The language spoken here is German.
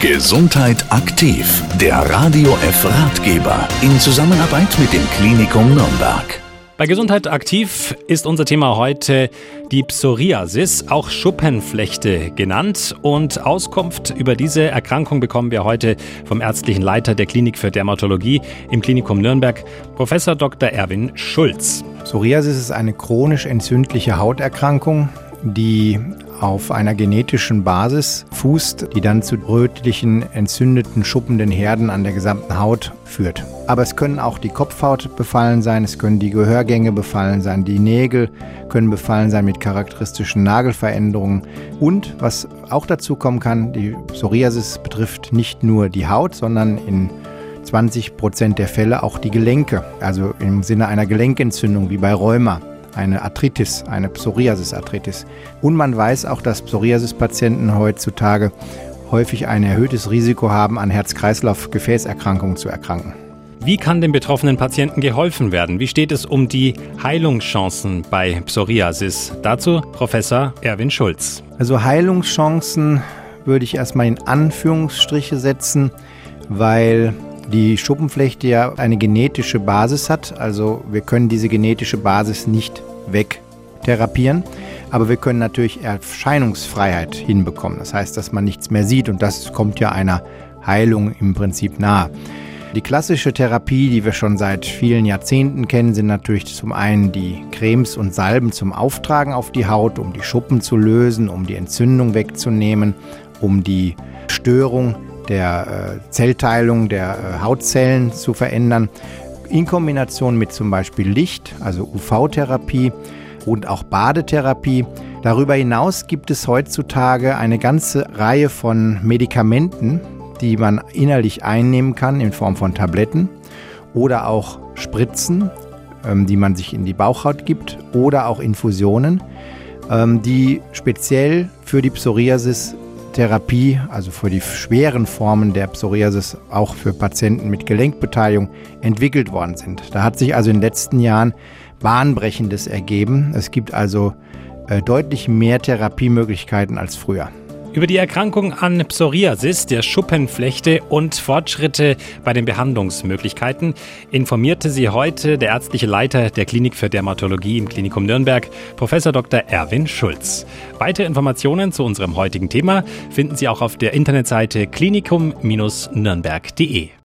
Gesundheit aktiv, der Radio F Ratgeber in Zusammenarbeit mit dem Klinikum Nürnberg. Bei Gesundheit aktiv ist unser Thema heute die Psoriasis, auch Schuppenflechte genannt. Und Auskunft über diese Erkrankung bekommen wir heute vom ärztlichen Leiter der Klinik für Dermatologie im Klinikum Nürnberg, Professor Dr. Erwin Schulz. Psoriasis ist eine chronisch entzündliche Hauterkrankung, die auf einer genetischen Basis fußt, die dann zu rötlichen, entzündeten, schuppenden Herden an der gesamten Haut führt. Aber es können auch die Kopfhaut befallen sein, es können die Gehörgänge befallen sein, die Nägel können befallen sein mit charakteristischen Nagelveränderungen. Und was auch dazu kommen kann, die Psoriasis betrifft nicht nur die Haut, sondern in 20 Prozent der Fälle auch die Gelenke, also im Sinne einer Gelenkentzündung wie bei Rheuma eine Arthritis, eine Psoriasis-Arthritis. Und man weiß auch, dass Psoriasis-Patienten heutzutage häufig ein erhöhtes Risiko haben, an Herz-Kreislauf-Gefäßerkrankungen zu erkranken. Wie kann den betroffenen Patienten geholfen werden? Wie steht es um die Heilungschancen bei Psoriasis? Dazu Professor Erwin Schulz. Also Heilungschancen würde ich erstmal in Anführungsstriche setzen, weil die Schuppenflechte ja eine genetische Basis hat. Also wir können diese genetische Basis nicht wegtherapieren. Aber wir können natürlich Erscheinungsfreiheit hinbekommen. Das heißt, dass man nichts mehr sieht und das kommt ja einer Heilung im Prinzip nahe. Die klassische Therapie, die wir schon seit vielen Jahrzehnten kennen, sind natürlich zum einen die Cremes und Salben zum Auftragen auf die Haut, um die Schuppen zu lösen, um die Entzündung wegzunehmen, um die Störung der äh, Zellteilung der äh, Hautzellen zu verändern, in Kombination mit zum Beispiel Licht, also UV-Therapie und auch Badetherapie. Darüber hinaus gibt es heutzutage eine ganze Reihe von Medikamenten, die man innerlich einnehmen kann in Form von Tabletten oder auch Spritzen, ähm, die man sich in die Bauchhaut gibt oder auch Infusionen, ähm, die speziell für die Psoriasis Therapie, also für die schweren Formen der Psoriasis, auch für Patienten mit Gelenkbeteiligung entwickelt worden sind. Da hat sich also in den letzten Jahren Bahnbrechendes ergeben. Es gibt also äh, deutlich mehr Therapiemöglichkeiten als früher. Über die Erkrankung an Psoriasis, der Schuppenflechte und Fortschritte bei den Behandlungsmöglichkeiten informierte sie heute der ärztliche Leiter der Klinik für Dermatologie im Klinikum Nürnberg, Professor Dr. Erwin Schulz. Weitere Informationen zu unserem heutigen Thema finden Sie auch auf der Internetseite klinikum-nürnberg.de.